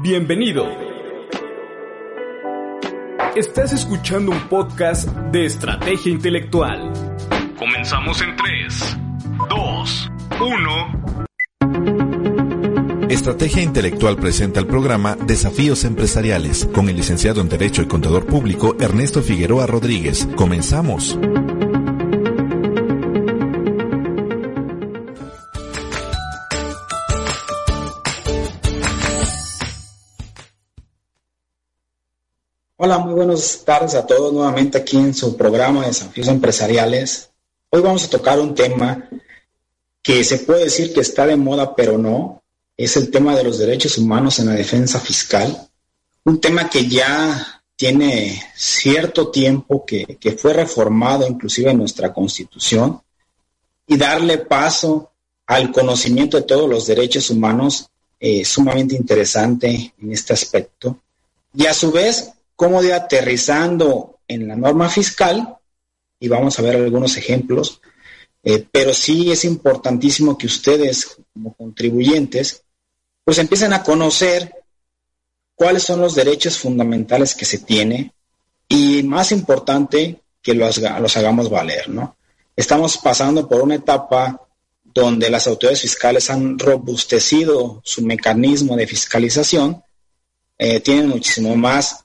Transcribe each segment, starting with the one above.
Bienvenido. Estás escuchando un podcast de estrategia intelectual. Comenzamos en 3, 2, 1. Estrategia Intelectual presenta el programa Desafíos Empresariales con el licenciado en Derecho y Contador Público Ernesto Figueroa Rodríguez. Comenzamos. Hola, muy buenas tardes a todos nuevamente aquí en su programa de Desafíos Empresariales. Hoy vamos a tocar un tema que se puede decir que está de moda, pero no. Es el tema de los derechos humanos en la defensa fiscal. Un tema que ya tiene cierto tiempo que, que fue reformado inclusive en nuestra constitución y darle paso al conocimiento de todos los derechos humanos es sumamente interesante en este aspecto. Y a su vez cómo de aterrizando en la norma fiscal, y vamos a ver algunos ejemplos, eh, pero sí es importantísimo que ustedes como contribuyentes pues empiecen a conocer cuáles son los derechos fundamentales que se tiene y más importante que los, los hagamos valer, ¿no? Estamos pasando por una etapa donde las autoridades fiscales han robustecido su mecanismo de fiscalización, eh, tienen muchísimo más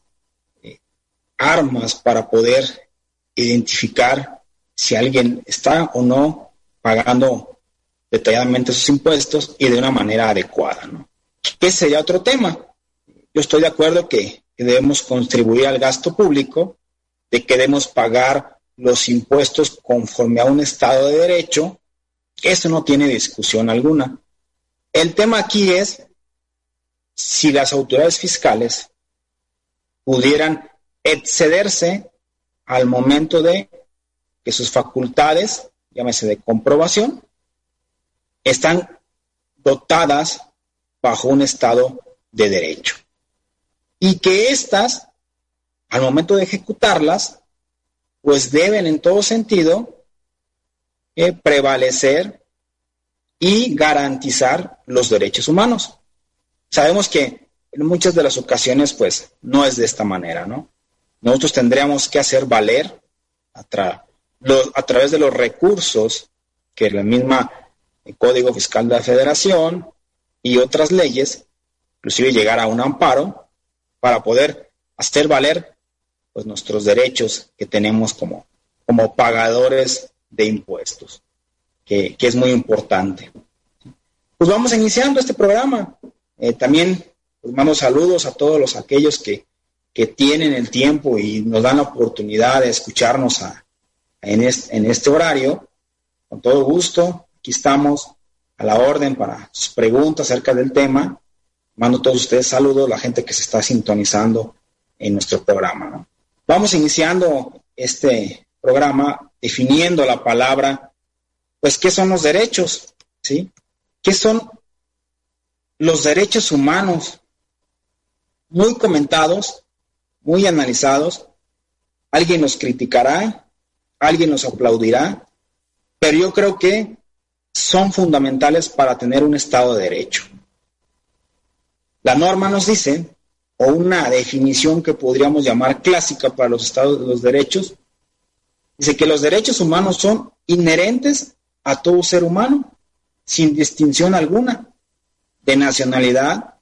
armas para poder identificar si alguien está o no pagando detalladamente sus impuestos y de una manera adecuada. ¿no? ¿Qué sería otro tema? Yo estoy de acuerdo que, que debemos contribuir al gasto público, de que debemos pagar los impuestos conforme a un Estado de Derecho. Eso no tiene discusión alguna. El tema aquí es si las autoridades fiscales pudieran excederse al momento de que sus facultades, llámese de comprobación, están dotadas bajo un estado de derecho. Y que éstas, al momento de ejecutarlas, pues deben en todo sentido eh, prevalecer y garantizar los derechos humanos. Sabemos que en muchas de las ocasiones, pues, no es de esta manera, ¿no? Nosotros tendríamos que hacer valer a, través de los recursos que la misma Código Fiscal de la Federación y otras leyes, inclusive llegar a un amparo para poder hacer valer pues, nuestros derechos que tenemos como, como pagadores de impuestos, que, es muy importante. Pues vamos iniciando este programa. Eh, también pues, mando saludos a todos los aquellos que que tienen el tiempo y nos dan la oportunidad de escucharnos en, este, horario. Con todo gusto, aquí estamos a la orden para sus preguntas acerca del tema. Mando a todos ustedes saludos, la gente que se está sintonizando en nuestro programa. Vamos iniciando este programa definiendo la palabra, pues, ¿qué son los derechos? ¿Sí? ¿Qué son los derechos humanos? Muy comentados, muy analizados. Alguien nos criticará, alguien nos aplaudirá, pero yo creo que son fundamentales para tener un Estado de Derecho. La norma nos dice, o una definición que podríamos llamar clásica para los Estados de los Derechos, dice que los derechos humanos son inherentes a todo ser humano, sin distinción alguna, de nacionalidad,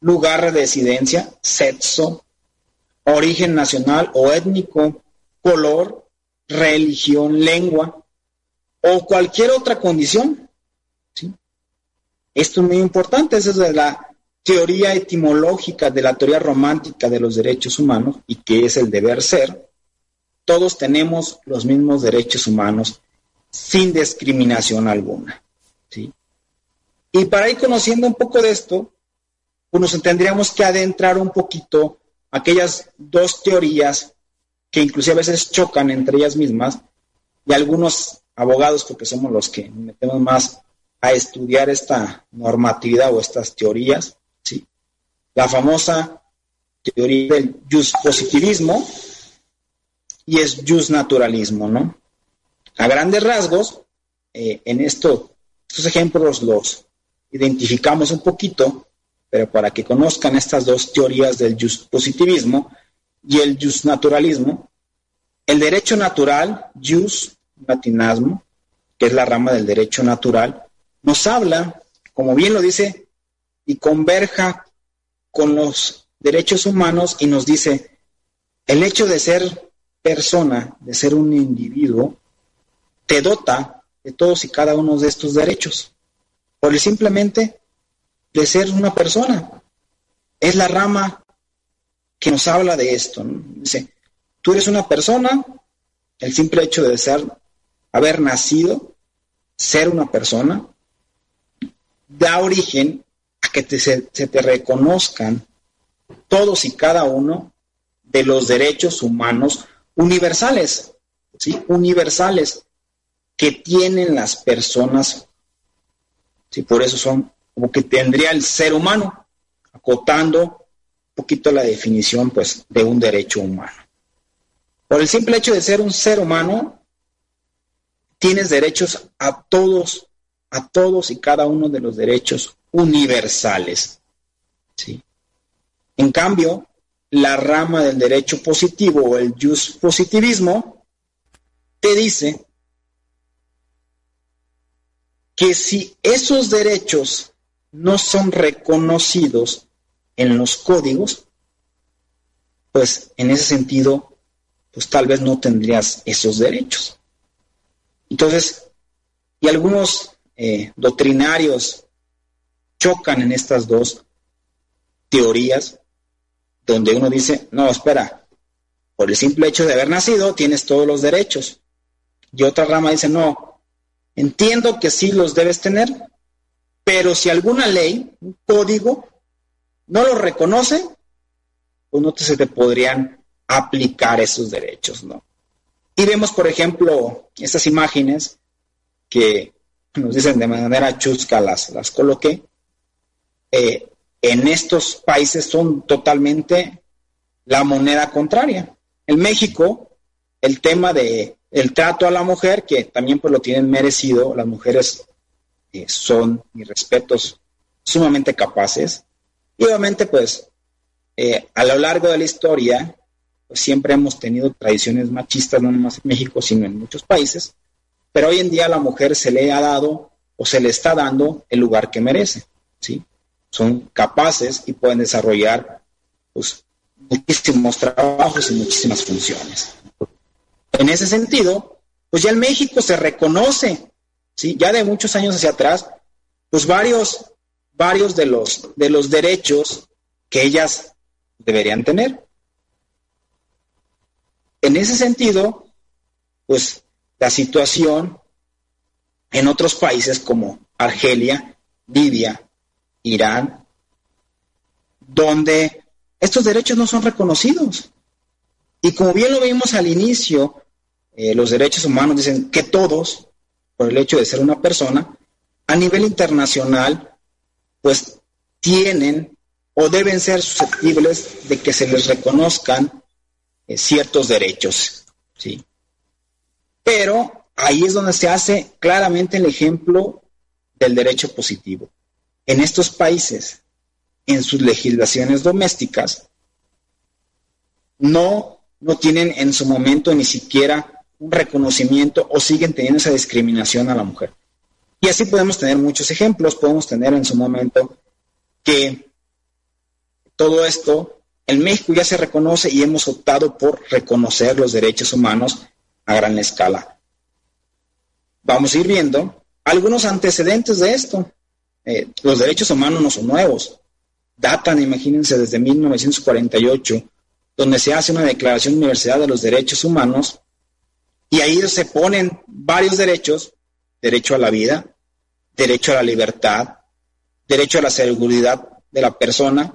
lugar de residencia, sexo, origen nacional o étnico, color, religión, lengua o cualquier otra condición. Esto es muy importante, esa es la teoría etimológica de la teoría romántica de los derechos humanos y que es el deber ser. Todos tenemos los mismos derechos humanos sin discriminación alguna. Y para ir conociendo un poco de esto, pues nos tendríamos que adentrar un poquito aquellas dos teorías que inclusive a veces chocan entre ellas mismas y algunos abogados, porque somos los que metemos más a estudiar esta normatividad o estas teorías, ¿sí? la famosa teoría del just positivismo y es naturalismo, ¿no? A grandes rasgos, eh, en esto, estos ejemplos los identificamos un poquito pero para que conozcan estas dos teorías del positivismo y el naturalismo, el derecho natural, jus latinasmo, que es la rama del derecho natural, nos habla, como bien lo dice, y converja con los derechos humanos y nos dice, el hecho de ser persona, de ser un individuo, te dota de todos y cada uno de estos derechos, por el simplemente de ser una persona. Es la rama que nos habla de esto. Dice, tú eres una persona, el simple hecho de ser, haber nacido, ser una persona, da origen a que se, te reconozcan todos y cada uno de los derechos humanos universales, ¿sí? Universales que tienen las personas, ¿sí? Por eso son como que tendría el ser humano, acotando un poquito la definición, pues, de un derecho humano. Por el simple hecho de ser un ser humano, tienes derechos a todos, a todos y cada uno de los derechos universales. ¿sí? En cambio, la rama del derecho positivo o el just positivismo te dice que si esos derechos no son reconocidos en los códigos, pues en ese sentido, pues tal vez no tendrías esos derechos. Entonces, y algunos eh, doctrinarios chocan en estas dos teorías, donde uno dice, no, espera, por el simple hecho de haber nacido tienes todos los derechos. Y otra rama dice, no, entiendo que sí los debes tener, pero si alguna ley, un código, no lo reconoce, pues no se te podrían aplicar esos derechos, ¿no? Y vemos, por ejemplo, estas imágenes que nos dicen de manera chusca, las, las coloqué, eh, en estos países son totalmente la moneda contraria. En México, el tema de el trato a la mujer, que también pues lo tienen merecido, las mujeres eh, son, mis respetos, sumamente capaces. Y obviamente, pues, eh, a lo largo de la historia, pues siempre hemos tenido tradiciones machistas, no nomás en México, sino en muchos países, pero hoy en día a la mujer se le ha dado o se le está dando el lugar que merece, ¿sí? Son capaces y pueden desarrollar pues, muchísimos trabajos y muchísimas funciones. En ese sentido, pues ya en México se reconoce ¿sí? Ya de muchos años hacia atrás, pues varios, varios de los, de los derechos que ellas deberían tener. En ese sentido, pues la situación en otros países como Argelia, Libia, Irán, donde estos derechos no son reconocidos. Y como bien lo vimos al inicio, eh, los derechos humanos dicen que todos, por el hecho de ser una persona, a nivel internacional, pues tienen o deben ser susceptibles de que se les reconozcan eh, ciertos derechos, ¿sí? Pero ahí es donde se hace claramente el ejemplo del derecho positivo. En estos países, en sus legislaciones domésticas, no, no tienen en su momento ni siquiera un reconocimiento o siguen teniendo esa discriminación a la mujer. Y así podemos tener muchos ejemplos, podemos tener en su momento que todo esto en México ya se reconoce y hemos optado por reconocer los derechos humanos a gran escala. Vamos a ir viendo algunos antecedentes de esto. Eh, los derechos humanos no son nuevos. Datan, imagínense, desde 1948, donde se hace una Declaración Universal de los Derechos Humanos y ahí se ponen varios derechos, derecho a la vida, derecho a la libertad, derecho a la seguridad de la persona,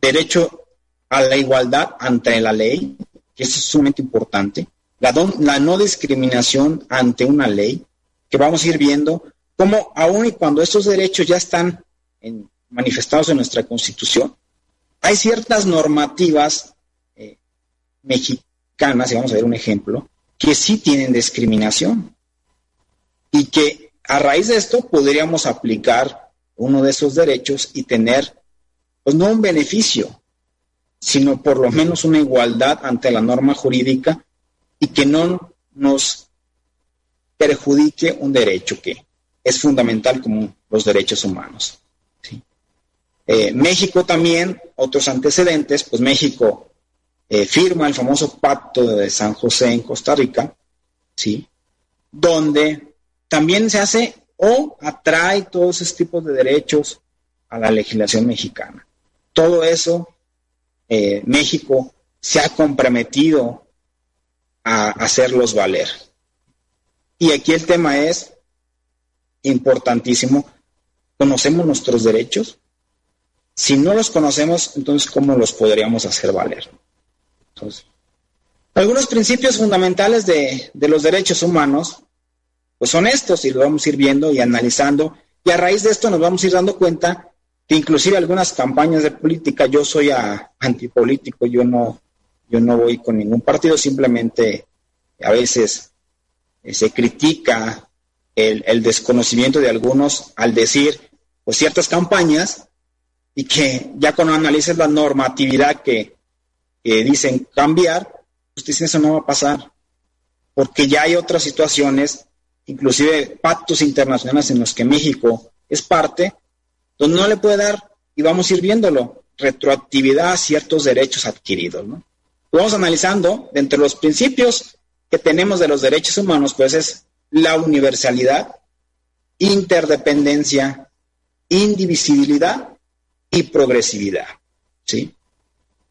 derecho a la igualdad ante la ley, que es sumamente importante, la, no discriminación ante una ley, que vamos a ir viendo cómo aún y cuando estos derechos ya están manifestados en nuestra Constitución, hay ciertas normativas eh, mexicanas, y vamos a ver un ejemplo, que sí tienen discriminación y que a raíz de esto podríamos aplicar uno de esos derechos y tener pues no un beneficio, sino por lo menos una igualdad ante la norma jurídica y que no nos perjudique un derecho que es fundamental como los derechos humanos. Eh, México también, otros antecedentes, pues México eh, firma el famoso pacto de San José en Costa Rica, ¿sí? donde también se hace o atrae todos esos tipos de derechos a la legislación mexicana. Todo eso, eh, México se ha comprometido a hacerlos valer. Y aquí el tema es importantísimo. ¿Conocemos nuestros derechos? Si no los conocemos, entonces ¿cómo los podríamos hacer valer? Entonces, algunos principios fundamentales de, los derechos humanos, pues son estos y los vamos a ir viendo y analizando. Y a raíz de esto nos vamos a ir dando cuenta que inclusive algunas campañas de política, yo soy antipolítico, yo no, yo no voy con ningún partido, simplemente a veces eh, se critica el, el, desconocimiento de algunos al decir pues ciertas campañas y que ya cuando analices la normatividad que, que dicen cambiar, usted dice eso no va a pasar, porque ya hay otras situaciones, inclusive pactos internacionales en los que México es parte, donde no le puede dar, y vamos a ir viéndolo, retroactividad a ciertos derechos adquiridos. ¿no? Vamos analizando, entre los principios que tenemos de los derechos humanos, pues es la universalidad, interdependencia, indivisibilidad y progresividad. ¿sí?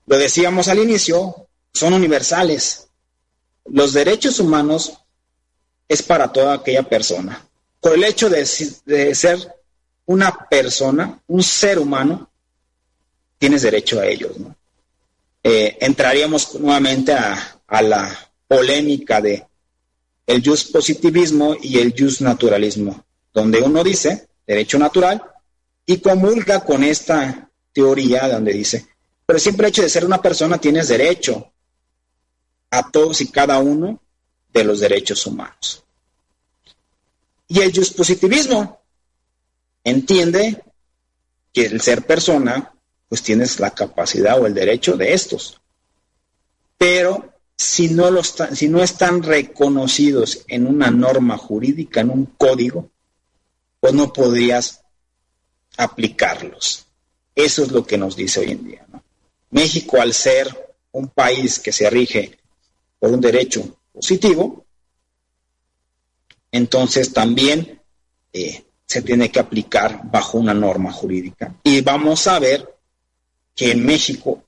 Lo decíamos al inicio, son universales. Los derechos humanos es para toda aquella persona. Por el hecho de, ser una persona, un ser humano, tienes derecho a ellos. Eh, entraríamos nuevamente a, a, la polémica de el just positivismo y el just naturalismo, donde uno dice derecho natural y comulga con esta teoría donde dice pero siempre el hecho de ser una persona tienes derecho a todos y cada uno de los derechos humanos. Y el positivismo entiende que el ser persona, pues tienes la capacidad o el derecho de estos. Pero si no, los, si no están reconocidos en una norma jurídica, en un código, pues no podrías aplicarlos. Eso es lo que nos dice hoy en día. México, al ser un país que se rige por un derecho positivo, entonces también eh, se tiene que aplicar bajo una norma jurídica. Y vamos a ver que en México,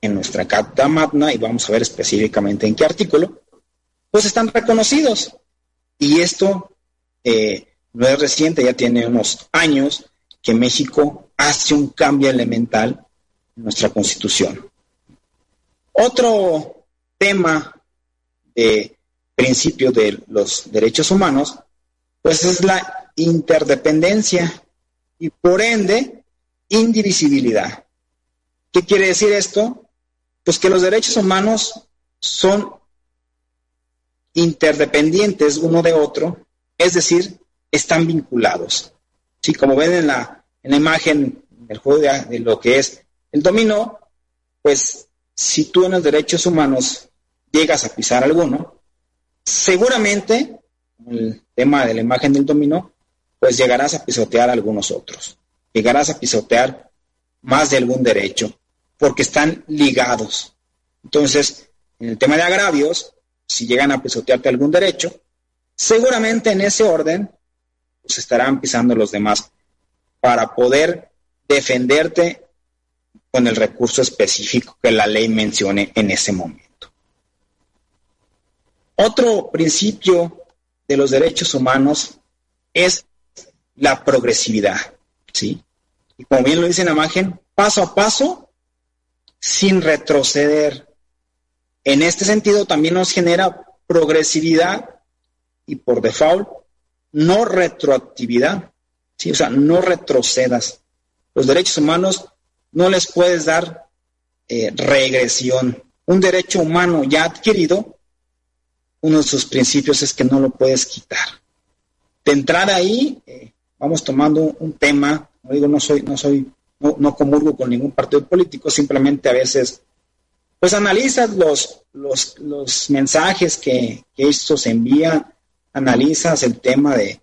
en nuestra Carta Magna, y vamos a ver específicamente en qué artículo, pues están reconocidos. Y esto eh, no es reciente, ya tiene unos años que México hace un cambio elemental nuestra constitución. Otro tema de principio de los derechos humanos, pues es la interdependencia y por ende indivisibilidad. ¿Qué quiere decir esto? Pues que los derechos humanos son interdependientes uno de otro, es decir, están vinculados. Sí, como ven en la, en la imagen del juego de lo que es el dominó, pues si tú en los derechos humanos llegas a pisar alguno, seguramente, el tema de la imagen del dominó, pues llegarás a pisotear algunos otros. Llegarás a pisotear más de algún derecho, porque están ligados. Entonces, en el tema de agravios, si llegan a pisotearte algún derecho, seguramente en ese orden, pues estarán pisando los demás para poder defenderte con el recurso específico que la ley mencione en ese momento. Otro principio de los derechos humanos es la progresividad, ¿sí? Y como bien lo dice la imagen, paso a paso, sin retroceder. En este sentido también nos genera progresividad y por default no retroactividad, ¿sí? O sea, no retrocedas. Los derechos humanos no les puedes dar eh, regresión. Un derecho humano ya adquirido, uno de sus principios es que no lo puedes quitar. De entrar ahí, eh, vamos tomando un tema, no digo, no soy, no soy no, no comulgo con ningún partido político, simplemente a veces pues analizas los, los, los mensajes que, estos envían, analizas el tema de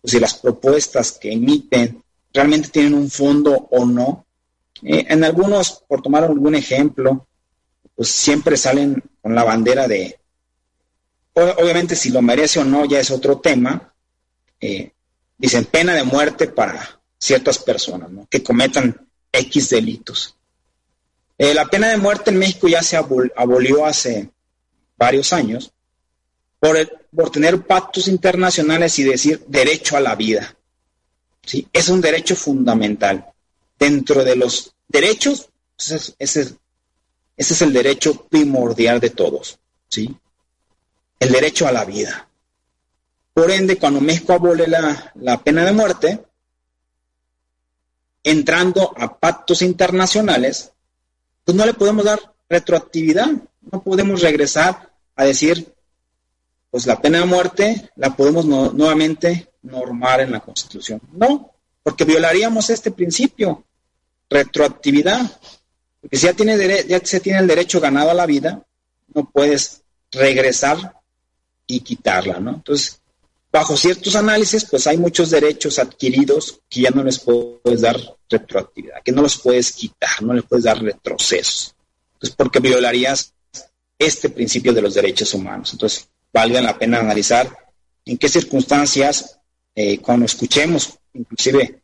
pues, si las propuestas que emiten realmente tienen un fondo o no. Eh, en algunos, por tomar algún ejemplo, pues siempre salen con la bandera de, obviamente si lo merece o no ya es otro tema, eh, dicen pena de muerte para ciertas personas que cometan X delitos. Eh, la pena de muerte en México ya se abolió hace varios años por, por tener pactos internacionales y decir derecho a la vida. ¿sí? Es un derecho fundamental. Dentro de los derechos, ese, ese, es el derecho primordial de todos. ¿sí? El derecho a la vida. Por ende, cuando México abole la, la pena de muerte, entrando a pactos internacionales, pues no le podemos dar retroactividad, no podemos regresar a decir, pues la pena de muerte la podemos nuevamente normar en la Constitución. No, porque violaríamos este principio, retroactividad. Porque si ya, tiene ya se tiene el derecho ganado a la vida, no puedes regresar y quitarla, ¿no? Entonces, bajo ciertos análisis, pues hay muchos derechos adquiridos que ya no les puedes dar retroactividad, que no los puedes quitar, no les puedes dar retrocesos. Entonces, porque violarías este principio de los derechos humanos. Entonces, valga la pena analizar en qué circunstancias, eh, cuando escuchemos inclusive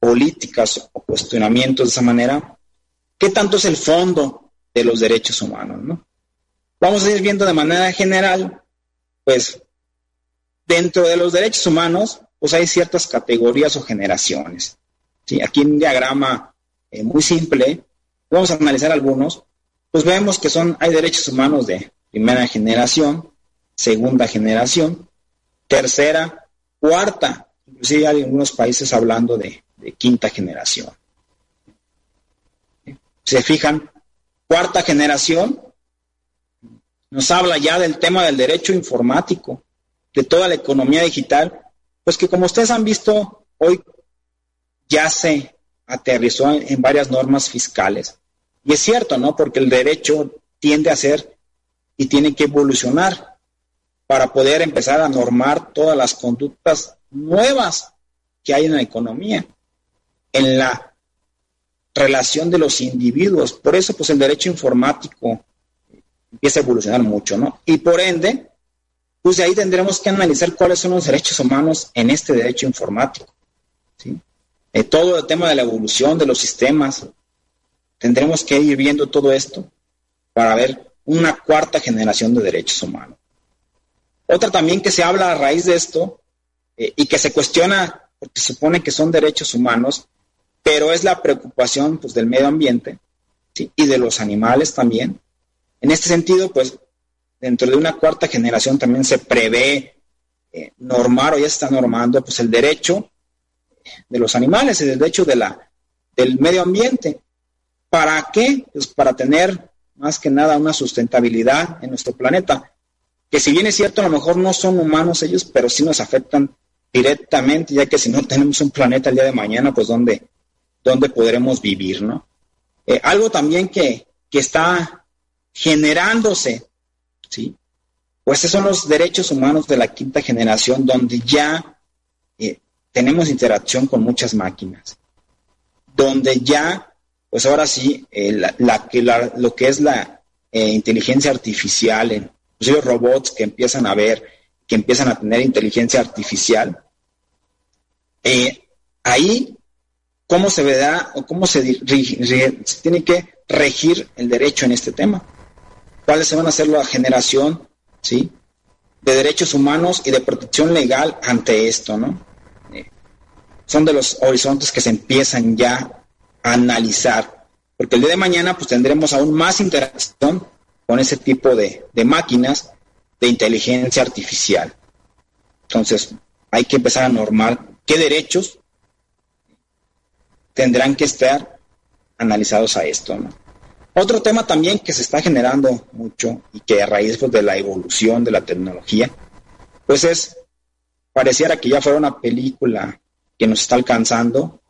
políticas o cuestionamientos de esa manera, qué tanto es el fondo de los derechos humanos, ¿no? Vamos a ir viendo de manera general, pues dentro de los derechos humanos, pues hay ciertas categorías o generaciones. ¿sí? Aquí en un diagrama eh, muy simple, vamos a analizar algunos, pues vemos que son, hay derechos humanos de primera generación, segunda generación, tercera, cuarta, inclusive hay algunos países hablando de, de quinta generación. Se fijan, cuarta generación nos habla ya del tema del derecho informático, de toda la economía digital, pues que como ustedes han visto, hoy ya se aterrizó en, varias normas fiscales. Y es cierto, ¿no? Porque el derecho tiende a ser y tiene que evolucionar para poder empezar a normar todas las conductas nuevas que hay en la economía, en la relación de los individuos. Por eso, pues el derecho informático empieza a evolucionar mucho, ¿no? Y por ende, pues ahí tendremos que analizar cuáles son los derechos humanos en este derecho informático. ¿sí? Eh, todo el tema de la evolución de los sistemas, tendremos que ir viendo todo esto para ver una cuarta generación de derechos humanos. Otra también que se habla a raíz de esto eh, y que se cuestiona porque supone que son derechos humanos, pero es la preocupación pues, del medio ambiente y de los animales también. En este sentido, pues dentro de una cuarta generación también se prevé eh, normar o ya está normando pues el derecho de los animales, el derecho de la, del medio ambiente. ¿Para qué? Pues para tener más que nada una sustentabilidad en nuestro planeta, que si bien es cierto, a lo mejor no son humanos ellos, pero sí nos afectan directamente, ya que si no tenemos un planeta el día de mañana, pues dónde, dónde podremos vivir, ¿no? Eh, algo también que, que está generándose ¿sí? Pues esos son los derechos humanos de la quinta generación donde ya eh, tenemos interacción con muchas máquinas, donde ya, pues ahora sí, eh, la, que lo que es la inteligencia artificial, inclusive robots que empiezan a ver, que empiezan a tener inteligencia artificial, ahí, ¿cómo se verá o cómo se, tiene que regir el derecho en este tema? cuáles se van a hacer la generación, ¿sí? De derechos humanos y de protección legal ante esto, ¿no? Eh, son de los horizontes que se empiezan ya a analizar, porque el día de mañana pues tendremos aún más interacción con ese tipo de, de máquinas de inteligencia artificial. Entonces, hay que empezar a normar qué derechos tendrán que estar analizados a esto. Otro tema también que se está generando mucho y que a raíz pues, de la evolución de la tecnología, pues es, pareciera que ya fuera una película que nos está alcanzando,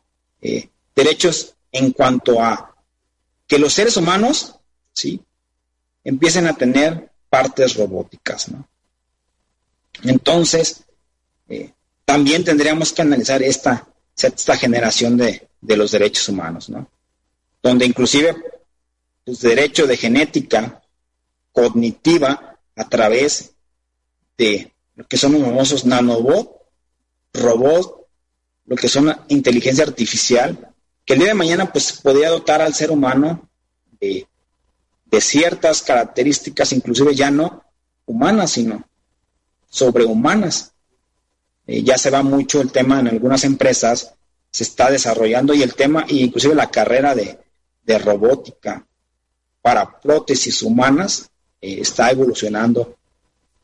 eh, derechos en cuanto a que los seres humanos, ¿sí? Empiecen a tener partes robóticas. Entonces, eh, también tendríamos que analizar esta, esta generación de, de los derechos humanos, ¿no? Donde inclusive, pues, derecho de genética cognitiva a través de lo que son los famosos nanobots, robots, lo que son inteligencia artificial, que el día de mañana pues podría dotar al ser humano de, ciertas características, inclusive ya no humanas, sino sobrehumanas. Eh, ya se va mucho el tema en algunas empresas, se está desarrollando y el tema, e inclusive la carrera de, robótica para prótesis humanas eh, está evolucionando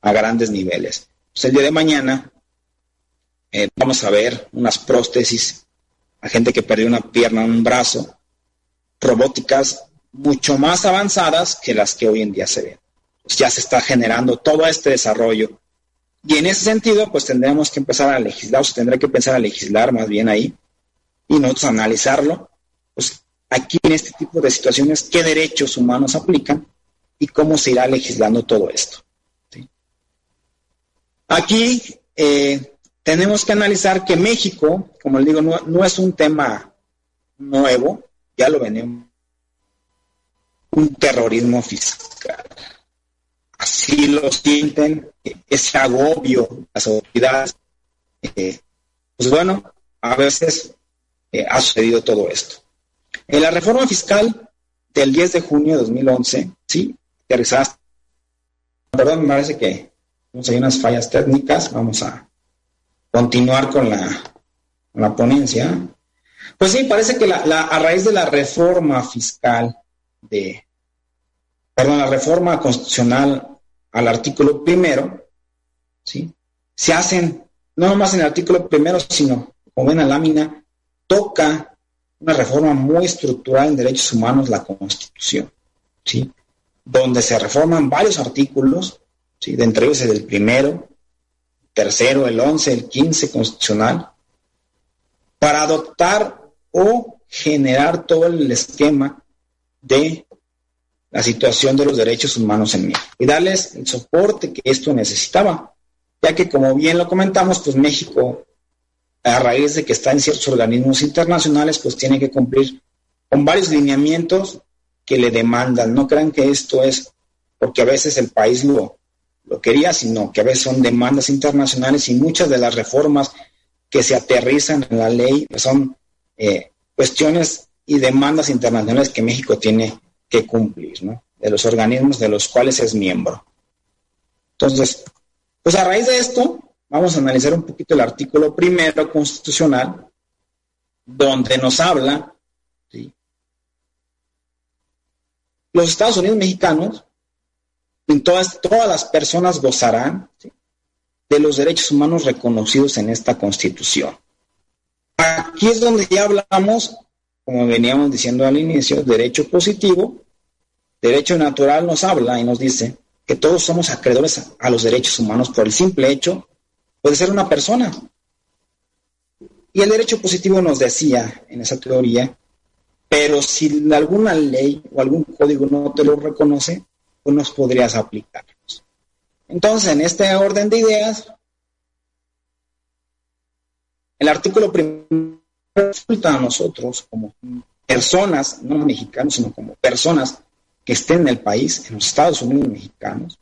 a grandes niveles. Pues el día de mañana eh, vamos a ver unas prótesis a gente que perdió una pierna, un brazo, robóticas mucho más avanzadas que las que hoy en día se ven. Pues ya se está generando todo este desarrollo. Y en ese sentido, pues tendremos que empezar a legislar, o se tendrá que empezar a legislar más bien ahí, y nosotros analizarlo, pues aquí en este tipo de situaciones, qué derechos humanos aplican y cómo se irá legislando todo esto. Aquí eh, tenemos que analizar que México, como le digo, no, es un tema nuevo, ya lo venimos, un terrorismo fiscal. Así lo sienten, ese agobio, las autoridades. Eh, pues bueno, a veces eh, ha sucedido todo esto. En la reforma fiscal del 10 de junio de 2011, sí, perdón, me parece que hay unas fallas técnicas, vamos a continuar con la, ponencia. Pues sí, parece que la, a raíz de la reforma fiscal de, perdón, la reforma constitucional al artículo primero, ¿sí? Se hacen, no nomás en el artículo primero, sino, como ven la lámina, toca una reforma muy estructural en derechos humanos, la Constitución, ¿sí? Donde se reforman varios artículos, ¿sí? De entre ellos el primero, tercero, el 11, el 15 constitucional, para adoptar o generar todo el esquema de la situación de los derechos humanos en México y darles el soporte que esto necesitaba, ya que como bien lo comentamos, pues México, a raíz de que está en ciertos organismos internacionales, pues tiene que cumplir con varios lineamientos que le demandan. No crean que esto es porque a veces el país lo, lo quería, sino que a veces son demandas internacionales y muchas de las reformas que se aterrizan en la ley son eh, cuestiones y demandas internacionales que México tiene que cumplir, ¿no? De los organismos de los cuales es miembro. Entonces, pues a raíz de esto, vamos a analizar un poquito el artículo primero constitucional, donde nos habla, los Estados Unidos mexicanos entonces, todas las personas gozarán de los derechos humanos reconocidos en esta Constitución. Aquí es donde ya hablamos, como veníamos diciendo al inicio, derecho positivo. Derecho natural nos habla y nos dice que todos somos acreedores a los derechos humanos por el simple hecho de ser una persona. Y el derecho positivo nos decía en esa teoría, pero si alguna ley o algún código no te lo reconoce, nos podrías aplicar. Entonces, en este orden de ideas, el artículo primero resulta a nosotros como personas, no mexicanos, sino como personas que estén en el país, en los Estados Unidos mexicanos,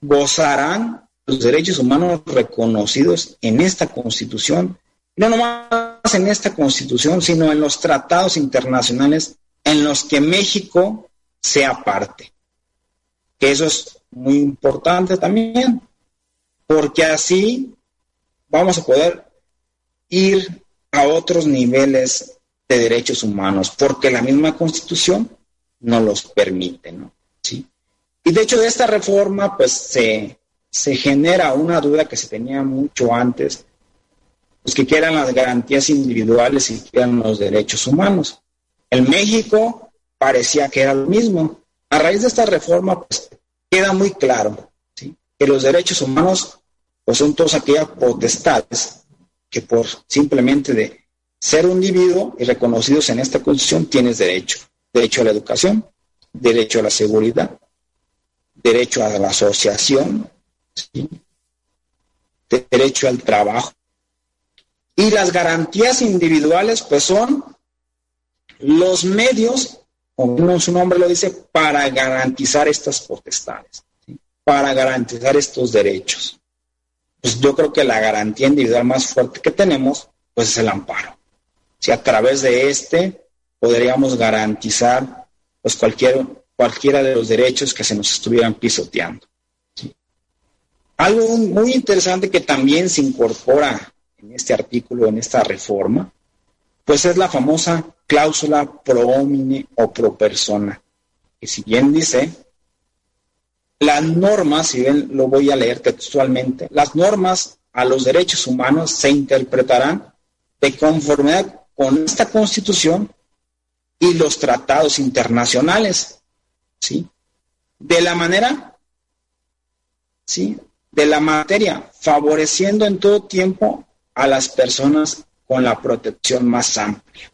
gozarán los derechos humanos reconocidos en esta constitución, no nomás en esta constitución, sino en los tratados internacionales en los que México sea parte que eso es muy importante también, porque así vamos a poder ir a otros niveles de derechos humanos, porque la misma constitución no los permite, ¿no? ¿Sí? Y de hecho de esta reforma, pues se, se genera una duda que se tenía mucho antes, pues que eran las garantías individuales y que eran los derechos humanos. En México parecía que era lo mismo, a raíz de esta reforma, pues queda muy claro que los derechos humanos pues, son todas aquellas potestades que por simplemente de ser un individuo y reconocidos en esta Constitución tienes derecho. Derecho a la educación, derecho a la seguridad, derecho a la asociación, derecho al trabajo. Y las garantías individuales, pues son los medios, como su nombre lo dice, para garantizar estas potestades, para garantizar estos derechos. Pues yo creo que la garantía individual más fuerte que tenemos, pues es el amparo. Si a través de este podríamos garantizar pues cualquier, cualquiera de los derechos que se nos estuvieran pisoteando. Algo muy interesante que también se incorpora en este artículo, en esta reforma, pues es la famosa cláusula pro homine o pro persona, que si bien dice, las normas, si bien lo voy a leer textualmente, las normas a los derechos humanos se interpretarán de conformidad con esta constitución y los tratados internacionales, ¿sí? De la manera, ¿sí? De la materia, favoreciendo en todo tiempo a las personas con la protección más amplia.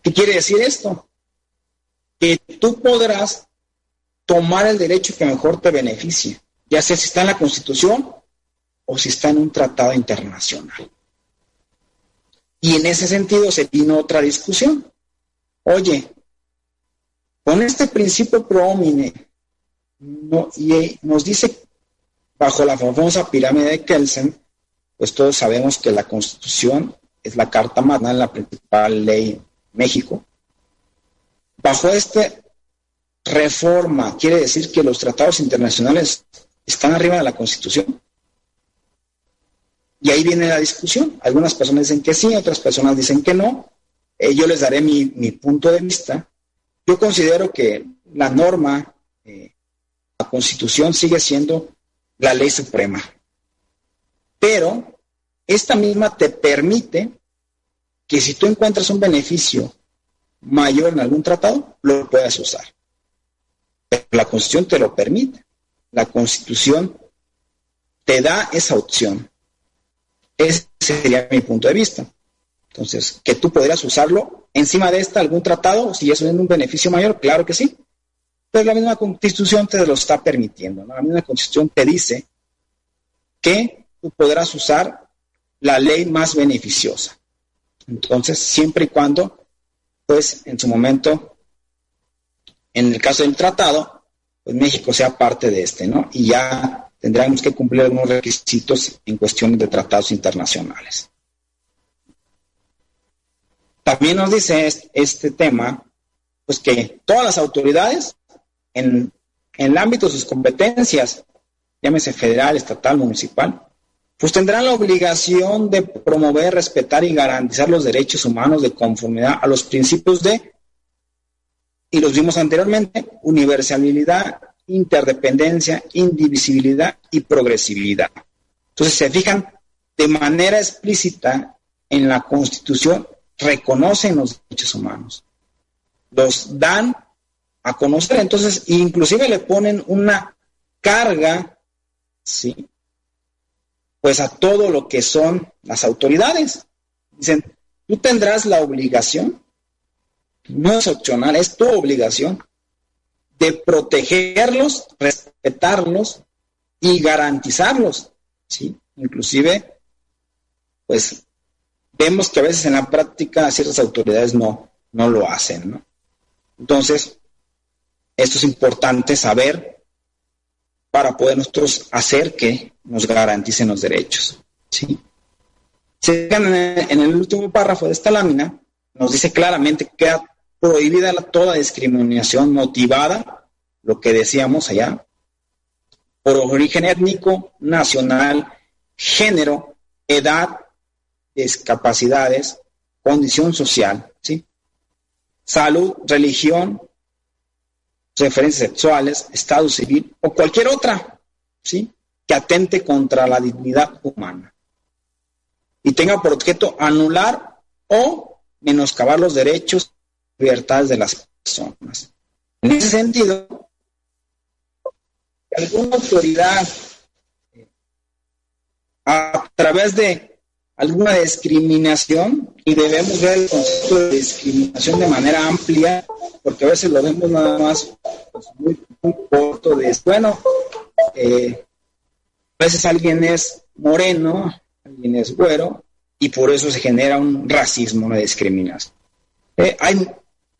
¿Qué quiere decir esto? Que tú podrás tomar el derecho que mejor te beneficie, ya sea si está en la Constitución o si está en un tratado internacional. Y en ese sentido se vino otra discusión. Oye, con este principio proomine, no, y nos dice bajo la famosa pirámide de Kelsen, pues todos sabemos que la Constitución es la carta magna, la principal ley en México. Bajo esta reforma, quiere decir que los tratados internacionales están arriba de la Constitución. Y ahí viene la discusión. Algunas personas dicen que sí, otras personas dicen que no. Eh, yo les daré mi, punto de vista. Yo considero que la norma, eh, la Constitución sigue siendo la ley suprema. Pero esta misma te permite que si tú encuentras un beneficio mayor en algún tratado, lo puedas usar. Pero la Constitución te lo permite. La Constitución te da esa opción. Ese sería mi punto de vista. Entonces, que tú podrías usarlo encima de esta algún tratado, si eso es un beneficio mayor, claro que sí. Pero la misma Constitución te lo está permitiendo. La misma Constitución te dice que tú podrás usar la ley más beneficiosa. Entonces, siempre y cuando, pues, en su momento, en el caso del tratado, pues México sea parte de este, ¿no? Y ya tendremos que cumplir algunos requisitos en cuestiones de tratados internacionales. También nos dice este, tema, pues que todas las autoridades en, el ámbito de sus competencias, llámese federal, estatal, municipal, pues tendrán la obligación de promover, respetar y garantizar los derechos humanos de conformidad a los principios de, y los vimos anteriormente, universalidad, interdependencia, indivisibilidad y progresividad. Entonces, se fijan, de manera explícita en la Constitución reconocen los derechos humanos, los dan a conocer, entonces, inclusive le ponen una carga, ¿sí? pues a todo lo que son las autoridades. Dicen, tú tendrás la obligación, no es opcional, es tu obligación de protegerlos, respetarlos y garantizarlos, ¿sí? Inclusive, pues vemos que a veces en la práctica ciertas autoridades no, no lo hacen, ¿no? Entonces, esto es importante saber para poder nosotros hacer que nos garanticen los derechos. ¿sí? En el último párrafo de esta lámina, nos dice claramente que queda prohibida toda discriminación motivada, lo que decíamos allá, por origen étnico, nacional, género, edad, discapacidades, condición social, ¿sí? salud, religión, referencias sexuales, estado civil o cualquier otra, ¿sí? Que atente contra la dignidad humana y tenga por objeto anular o menoscabar los derechos y libertades de las personas. En ese sentido, alguna autoridad a través de alguna discriminación y debemos ver el concepto de discriminación de manera amplia, porque a veces lo vemos nada más pues, muy, corto de, bueno, eh, a veces alguien es moreno, alguien es güero, y por eso se genera un racismo, una discriminación. Eh, hay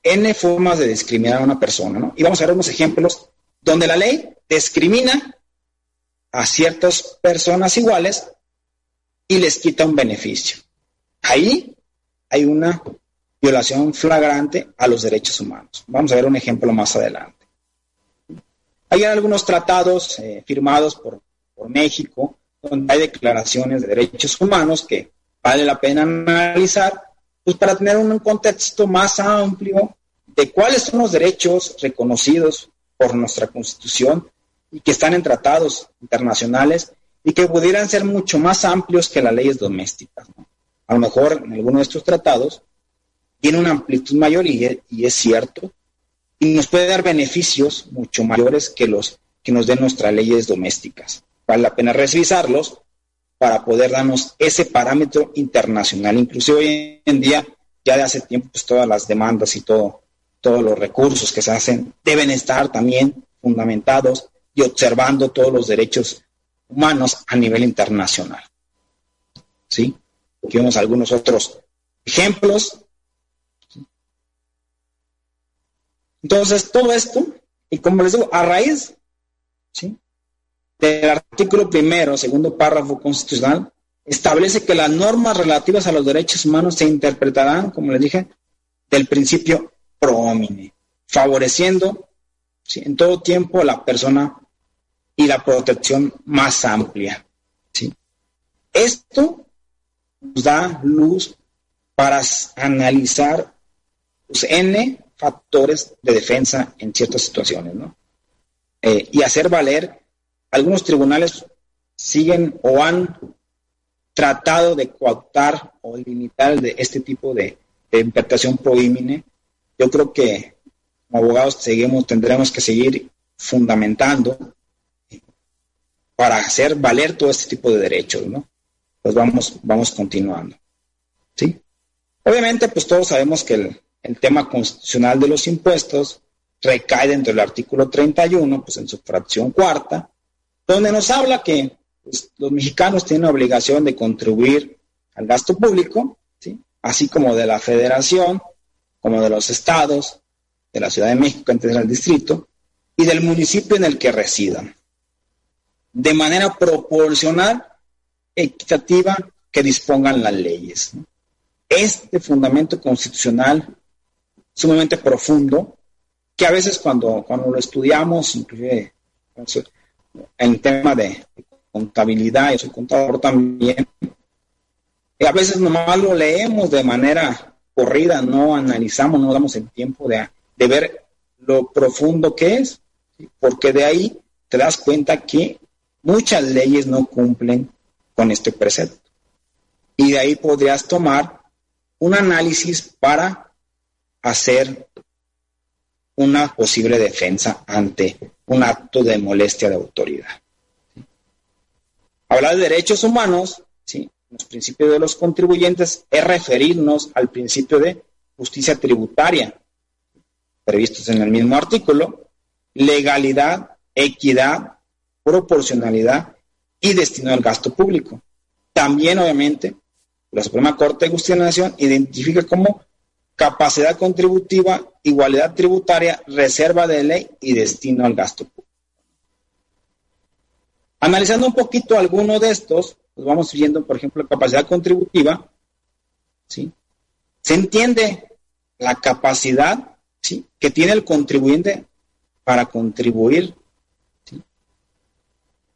N formas de discriminar a una persona, ¿no? Y vamos a ver unos ejemplos donde la ley discrimina a ciertas personas iguales y les quita un beneficio. Ahí hay una violación flagrante a los derechos humanos. Vamos a ver un ejemplo más adelante. Hay algunos tratados eh, firmados por, por México donde hay declaraciones de derechos humanos que vale la pena analizar pues para tener un contexto más amplio de cuáles son los derechos reconocidos por nuestra Constitución y que están en tratados internacionales y que pudieran ser mucho más amplios que las leyes domésticas. A lo mejor en alguno de estos tratados tiene una amplitud mayor y, es cierto, nos puede dar beneficios mucho mayores que los que nos den nuestras leyes domésticas. Vale la pena revisarlos para poder darnos ese parámetro internacional. Inclusive hoy en día, ya de hace tiempo, pues todas las demandas y todo, todos los recursos que se hacen deben estar también fundamentados y observando todos los derechos humanos a nivel internacional. ¿Sí? Aquí vemos algunos otros ejemplos. Entonces, todo esto, y como les digo, a raíz ¿sí? del artículo primero, segundo párrafo constitucional, establece que las normas relativas a los derechos humanos se interpretarán, como les dije, del principio pro homine, favoreciendo en todo tiempo a la persona y la protección más amplia. ¿sí? Esto nos da luz para analizar pues, N factores de defensa en ciertas situaciones, ¿no? Eh, y hacer valer, algunos tribunales siguen o han tratado de cooptar o limitar de este tipo de, de interpretación prohímine. Yo creo que como abogados seguimos, tendremos que seguir fundamentando para hacer valer todo este tipo de derechos, ¿no? Pues vamos, vamos continuando. ¿Sí? Obviamente, pues todos sabemos que el, tema constitucional de los impuestos recae dentro del artículo 31, pues en su fracción cuarta, donde nos habla que pues, los mexicanos tienen la obligación de contribuir al gasto público, ¿sí? así como de la federación, como de los estados, de la Ciudad de México, antes del distrito, y del municipio en el que residan de manera proporcional, equitativa, que dispongan las leyes. Este fundamento constitucional sumamente profundo, que a veces cuando, cuando lo estudiamos, inclusive en tema de contabilidad, y soy contador también, a veces nomás lo leemos de manera corrida, no analizamos, no damos el tiempo de, de ver lo profundo que es, porque de ahí te das cuenta que Muchas leyes no cumplen con este precepto. Y de ahí podrías tomar un análisis para hacer una posible defensa ante un acto de molestia de autoridad. Hablar de derechos humanos, ¿sí? los principios de los contribuyentes, es referirnos al principio de justicia tributaria, previstos en el mismo artículo, legalidad, equidad, proporcionalidad y destino al gasto público. También, obviamente, la Suprema Corte de Justicia de la Nación identifica como capacidad contributiva, igualdad tributaria, reserva de ley y destino al gasto público. Analizando un poquito alguno de estos, pues vamos viendo, por ejemplo, capacidad contributiva, ¿sí? Se entiende la capacidad ¿sí? que tiene el contribuyente para contribuir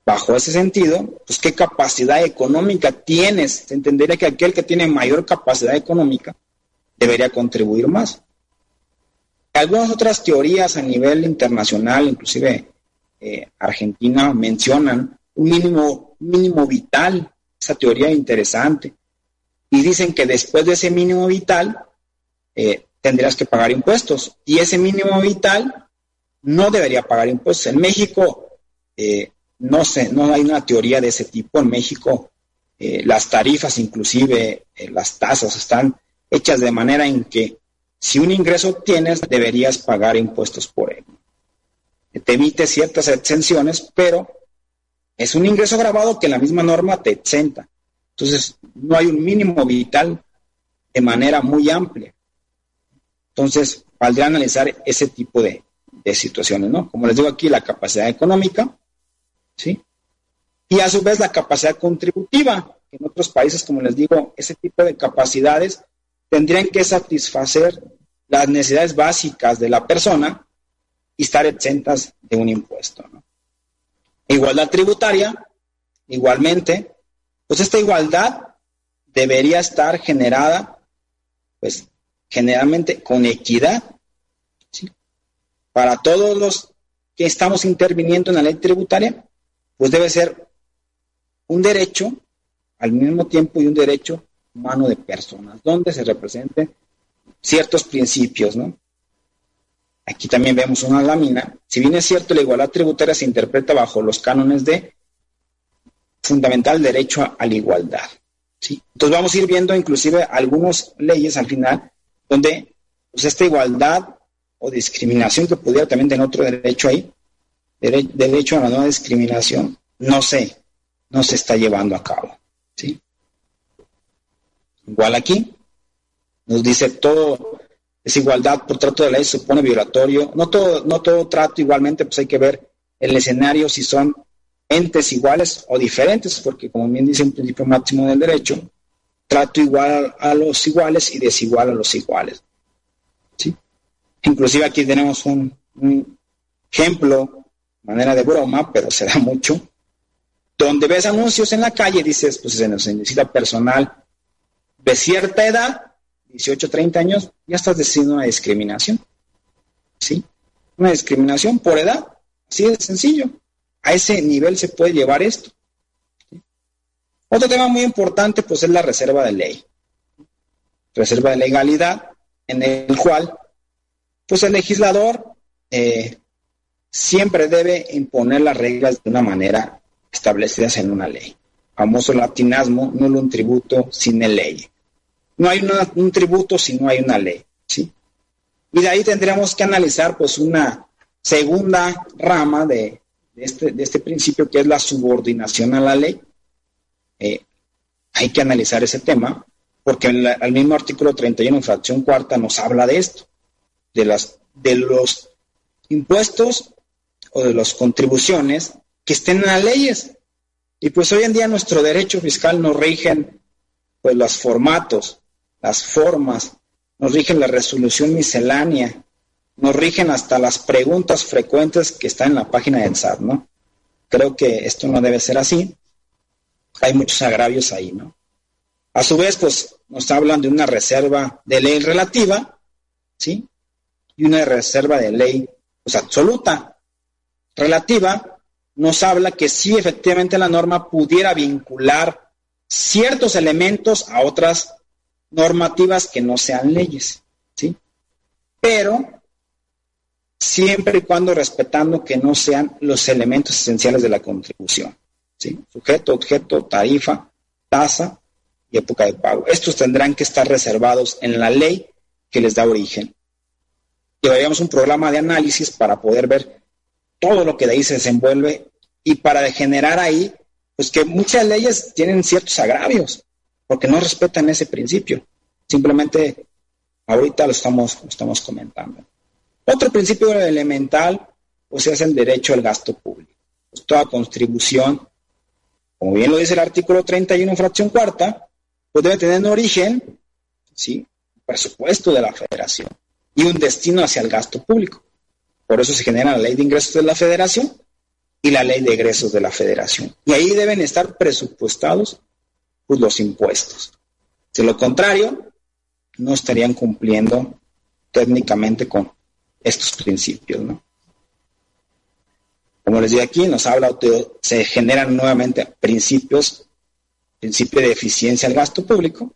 Bajo ese sentido, pues qué capacidad económica tienes. Se entendería que aquel que tiene mayor capacidad económica debería contribuir más. Algunas otras teorías a nivel internacional, inclusive eh, Argentina, mencionan un mínimo, mínimo vital, esa teoría interesante, y dicen que después de ese mínimo vital eh, tendrías que pagar impuestos, y ese mínimo vital no debería pagar impuestos. En México, eh, no sé, no hay una teoría de ese tipo. En México, las tarifas, inclusive las tasas, están hechas de manera en que si un ingreso tienes, deberías pagar impuestos por él. Te evite ciertas exenciones, pero es un ingreso grabado que la misma norma te exenta. Entonces, no hay un mínimo vital de manera muy amplia. Entonces, valdría analizar ese tipo de, de situaciones, ¿no? Como les digo aquí, la capacidad económica, ¿sí? Y a su vez la capacidad contributiva. En otros países, como les digo, ese tipo de capacidades tendrían que satisfacer las necesidades básicas de la persona y estar exentas de un impuesto. Igualdad tributaria, igualmente, pues esta igualdad debería estar generada, pues generalmente con equidad, para todos los que estamos interviniendo en la ley tributaria, pues debe ser un derecho al mismo tiempo y un derecho humano de personas, donde se representen ciertos principios, ¿no? Aquí también vemos una lámina. Si bien es cierto, la igualdad tributaria se interpreta bajo los cánones de fundamental derecho a, la igualdad. ¿sí? Entonces vamos a ir viendo inclusive algunas leyes al final donde pues, esta igualdad o discriminación que pudiera también tener otro derecho ahí, derecho a la no discriminación, no sé, no se está llevando a cabo. ¿sí? Igual aquí, nos dice todo desigualdad por trato de ley supone violatorio. No todo, no todo trato igualmente, pues hay que ver el escenario si son entes iguales o diferentes, porque como bien dice el principio máximo del derecho, trato igual a los iguales y desigual a los iguales. ¿sí? Inclusive aquí tenemos un, un ejemplo, manera de broma, pero se da mucho, donde ves anuncios en la calle, dices, pues se necesita personal de cierta edad, 18, 30 años, ya estás decidiendo una discriminación. ¿Sí? Una discriminación por edad, así de sencillo. A ese nivel se puede llevar esto. Otro tema muy importante, pues es la reserva de ley. Reserva de legalidad, en el cual, pues el legislador eh, siempre debe imponer las reglas de una manera establecidas en una ley. Famoso latinasmo, no un tributo sin ley. No hay un tributo si no hay una ley, ¿sí? Y de ahí tendríamos que analizar pues una segunda rama de, este, este, principio que es la subordinación a la ley. Eh, hay que analizar ese tema porque el, mismo artículo 31, fracción cuarta, nos habla de esto, de, las, de los impuestos o de las contribuciones que estén en las leyes. Y pues hoy en día nuestro derecho fiscal nos rigen pues los formatos, las formas, nos rigen la resolución miscelánea, nos rigen hasta las preguntas frecuentes que están en la página del SAT, ¿no? Creo que esto no debe ser así. Hay muchos agravios ahí, ¿no? A su vez, pues nos hablan de una reserva de ley relativa, ¿sí? Y una reserva de ley, pues absoluta. Relativa nos habla que sí, efectivamente, la norma pudiera vincular ciertos elementos a otras normativas que no sean leyes, ¿sí? Pero siempre y cuando respetando que no sean los elementos esenciales de la contribución, ¿sí? Sujeto, objeto, tarifa, tasa y época de pago. Estos tendrán que estar reservados en la ley que les da origen. Llevaríamos un programa de análisis para poder ver todo lo que de ahí se desenvuelve y para generar ahí, pues que muchas leyes tienen ciertos agravios, porque no respetan ese principio. Simplemente ahorita lo estamos, estamos comentando. Otro principio elemental, pues es el derecho al gasto público. Pues toda contribución, como bien lo dice el artículo 31, fracción cuarta, pues debe tener un origen, ¿sí? presupuesto de la federación y un destino hacia el gasto público. Por eso se genera la ley de ingresos de la federación y la ley de egresos de la federación. Y ahí deben estar presupuestados pues, los impuestos. De lo contrario, no estarían cumpliendo técnicamente con estos principios. ¿no? Como les digo aquí, nos habla, se generan nuevamente principios, principio de eficiencia al gasto público,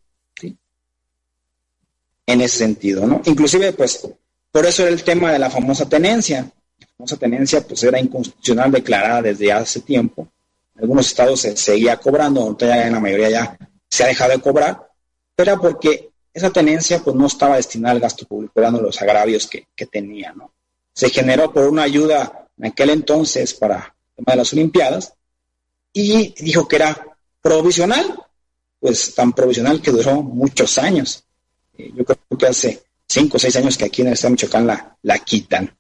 en ese sentido. ¿no? Inclusive, pues, por eso era el tema de la famosa tenencia. La famosa tenencia pues era inconstitucional declarada desde hace tiempo. En algunos estados se seguía cobrando, en la mayoría ya se ha dejado de cobrar, pero porque esa tenencia pues no estaba destinada al gasto público, dando los agravios que, que tenía, ¿no? Se generó por una ayuda en aquel entonces para el tema de las Olimpiadas y dijo que era provisional, pues tan provisional que duró muchos años. Eh, yo creo que hace cinco o seis años que aquí en el Estado de Michoacán la, la quitan,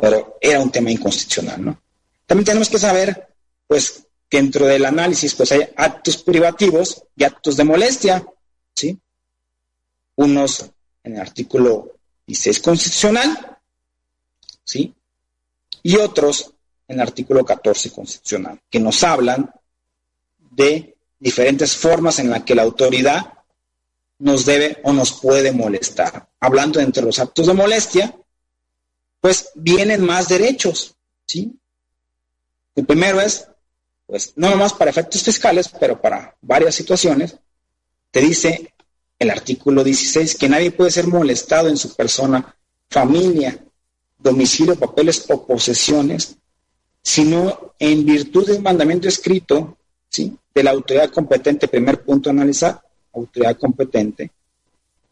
pero era un tema inconstitucional, ¿no? También tenemos que saber, pues, que dentro del análisis, pues hay actos privativos y actos de molestia, ¿sí? Unos en el artículo 16 constitucional, ¿sí? Y otros en el artículo 14 constitucional, que nos hablan de diferentes formas en las que la autoridad nos debe o nos puede molestar. Hablando entre los actos de molestia, pues vienen más derechos, ¿sí? El primero es, pues, no nomás para efectos fiscales, pero para varias situaciones, te dice el artículo 16 que nadie puede ser molestado en su persona, familia, domicilio, papeles o posesiones, sino en virtud de un mandamiento escrito, ¿sí? De la autoridad competente, primer punto a analizar, autoridad competente.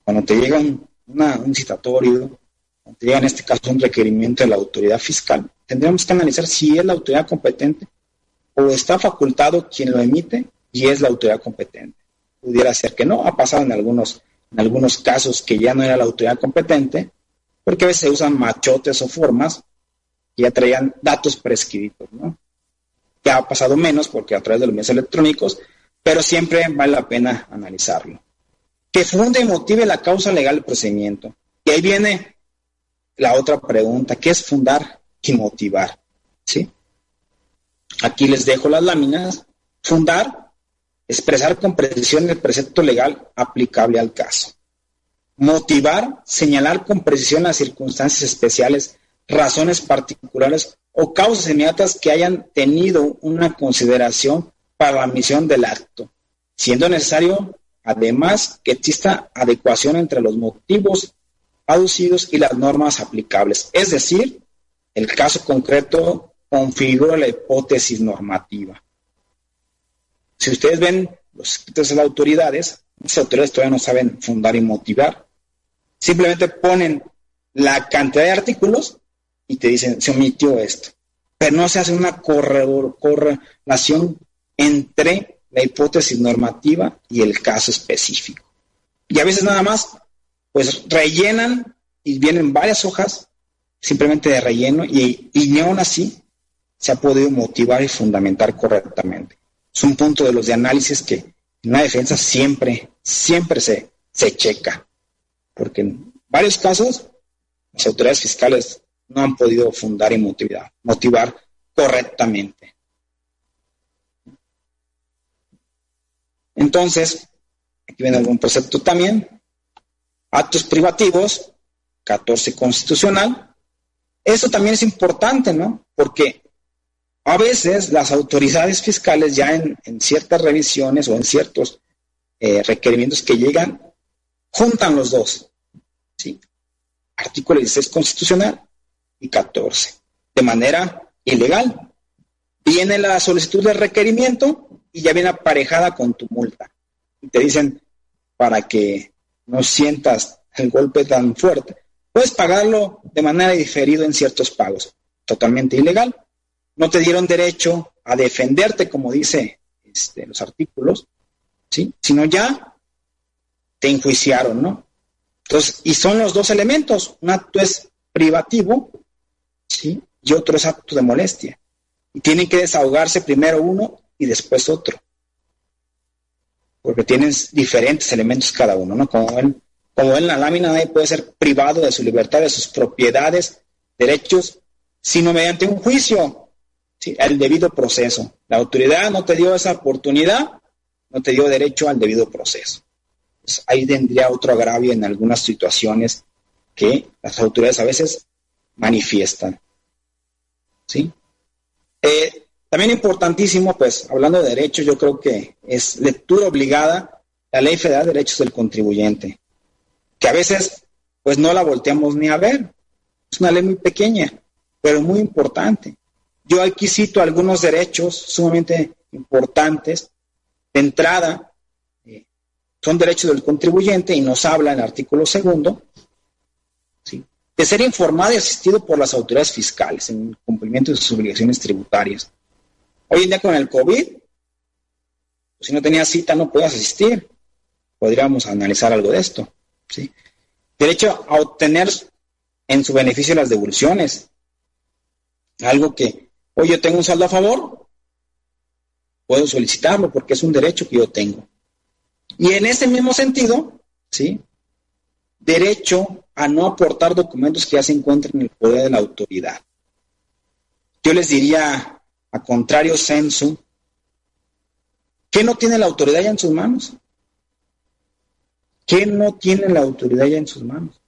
Cuando te llega un, un citatorio, cuando te llega en este caso un requerimiento de la autoridad fiscal, tendríamos que analizar si es la autoridad competente o está facultado quien lo emite y es la autoridad competente. Pudiera ser que no, ha pasado en algunos, en algunos casos que ya no era la autoridad competente, porque a veces se usan machotes o formas que ya traían datos prescritos, ¿no? Ya ha pasado menos porque a través de los medios electrónicos, pero siempre vale la pena analizarlo. Que funde y motive la causa legal del procedimiento. Y ahí viene la otra pregunta, ¿qué es fundar y motivar. ¿sí? Aquí les dejo las láminas. Fundar, expresar con precisión el precepto legal aplicable al caso. Motivar, señalar con precisión las circunstancias especiales, razones particulares o causas inmediatas que hayan tenido una consideración para la misión del acto, siendo necesario, además, que exista adecuación entre los motivos aducidos y las normas aplicables, es decir, el caso concreto configura la hipótesis normativa. Si ustedes ven los escritos de las autoridades, las autoridades todavía no saben fundar y motivar. Simplemente ponen la cantidad de artículos y te dicen, se omitió esto. Pero no se hace una correlación entre la hipótesis normativa y el caso específico. Y a veces nada más, pues rellenan y vienen varias hojas simplemente de relleno y, y aún así se ha podido motivar y fundamentar correctamente. Es un punto de los de análisis que en la defensa siempre, siempre se, se checa, porque en varios casos las autoridades fiscales no han podido fundar y motivar, motivar correctamente. Entonces, aquí viene algún precepto también. Actos privativos, 14 constitucional, eso también es importante, ¿no? Porque a veces las autoridades fiscales ya en, ciertas revisiones o en ciertos eh, requerimientos que llegan, juntan los dos, ¿sí? Artículo 16 constitucional y 14, de manera ilegal. Viene la solicitud de requerimiento y ya viene aparejada con tu multa. Y te dicen, para que no sientas el golpe tan fuerte, Puedes pagarlo de manera diferida en ciertos pagos. Totalmente ilegal. No te dieron derecho a defenderte, como dice este, los artículos, ¿sí? Sino ya te enjuiciaron, ¿no? Entonces, y son los dos elementos. Un acto es privativo, ¿sí? Y otro es acto de molestia. Y tienen que desahogarse primero uno y después otro. Porque tienen diferentes elementos cada uno, ¿no? Como el como en la lámina, nadie puede ser privado de su libertad, de sus propiedades, derechos, sino mediante un juicio, ¿sí? el debido proceso. La autoridad no te dio esa oportunidad, no te dio derecho al debido proceso. Pues ahí tendría otro agravio en algunas situaciones que las autoridades a veces manifiestan. ¿Sí? Eh, también importantísimo, pues, hablando de derechos, yo creo que es lectura obligada la Ley Federal de Derechos del Contribuyente que a veces pues no la volteamos ni a ver. Es una ley muy pequeña, pero muy importante. Yo aquí cito algunos derechos sumamente importantes. De entrada, eh, son derechos del contribuyente y nos habla en el artículo segundo de ser informado y asistido por las autoridades fiscales en el cumplimiento de sus obligaciones tributarias. Hoy en día con el COVID, si no tenías cita no puedes asistir. Podríamos analizar algo de esto. ¿sí? Derecho a obtener en su beneficio las devoluciones. Algo que, hoy yo tengo un saldo a favor, puedo solicitarlo porque es un derecho que yo tengo. Y en ese mismo sentido, ¿sí? Derecho a no aportar documentos que ya se encuentren en el poder de la autoridad. Yo les diría, a contrario censo, ¿qué no tiene la autoridad ya en sus manos? ¿Qué no tiene la autoridad ya en sus manos?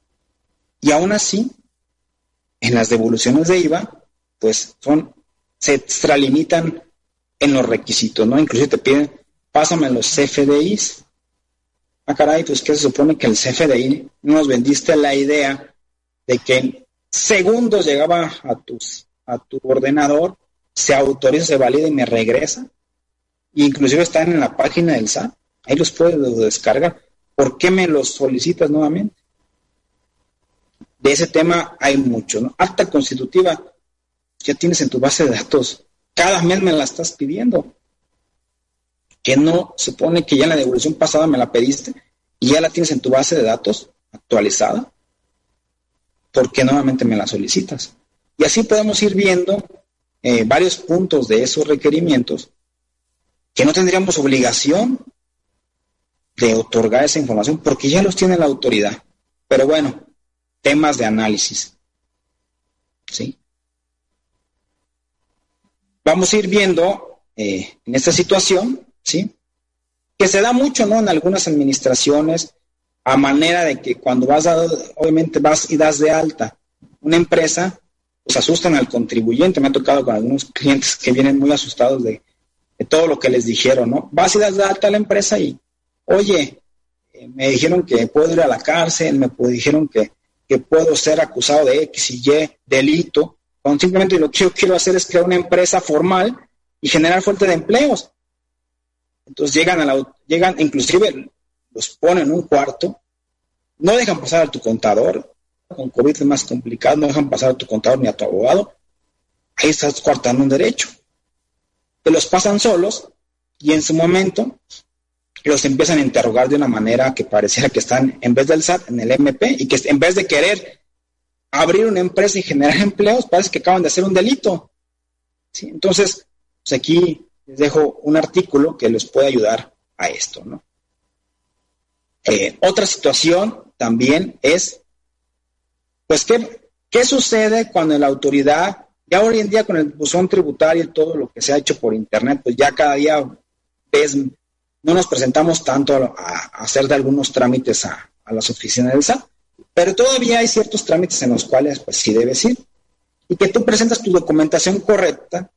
Y aún así, en las devoluciones de IVA, pues son, se extralimitan en los requisitos, ¿no? Inclusive te piden, pásame los CFDIs. Ah, caray, pues que se supone que el CFDI nos vendiste la idea de que en segundos llegaba a, tus, a tu ordenador, se autoriza, se valida y me regresa. Inclusive están en la página del SAT. Ahí los puedes descargar. ¿Por qué me los solicitas nuevamente? De ese tema hay mucho, ¿no? Acta constitutiva, ya tienes en tu base de datos. Cada mes me la estás pidiendo que no supone que ya en la devolución pasada me la pediste y ya la tienes en tu base de datos actualizada, ¿por qué nuevamente me la solicitas? Y así podemos ir viendo eh, varios puntos de esos requerimientos que no tendríamos obligación de otorgar esa información porque ya los tiene la autoridad. Pero bueno, temas de análisis. ¿Sí? Vamos a ir viendo eh, en esta situación ¿sí? Que se da mucho, ¿no? En algunas administraciones, a manera de que cuando vas a, obviamente vas y das de alta una empresa, pues asustan al contribuyente. Me ha tocado con algunos clientes que vienen muy asustados de, todo lo que les dijeron, ¿no? Vas y das de alta a la empresa y, oye, eh, me dijeron que puedo ir a la cárcel, me dijeron que, que puedo ser acusado de X y Y delito, simplemente lo que yo quiero hacer es crear una empresa formal y generar fuente de empleos. Entonces llegan a la, llegan, inclusive los ponen en un cuarto, no dejan pasar a tu contador, con COVID es más complicado, no dejan pasar a tu contador ni a tu abogado, ahí estás cortando un derecho. Te los pasan solos y en su momento los empiezan a interrogar de una manera que pareciera que están en vez del SAT en el MP y que en vez de querer abrir una empresa y generar empleos, parece que acaban de hacer un delito. Entonces, pues aquí les dejo un artículo que les puede ayudar a esto. ¿no? Eh, otra situación también es, pues, ¿qué, ¿qué sucede cuando la autoridad, ya hoy en día con el buzón tributario y todo lo que se ha hecho por Internet, pues ya cada día ves, no nos presentamos tanto a, hacer de algunos trámites a, a, las oficinas del SAT, pero todavía hay ciertos trámites en los cuales, pues, sí debes ir. Y que tú presentas tu documentación correcta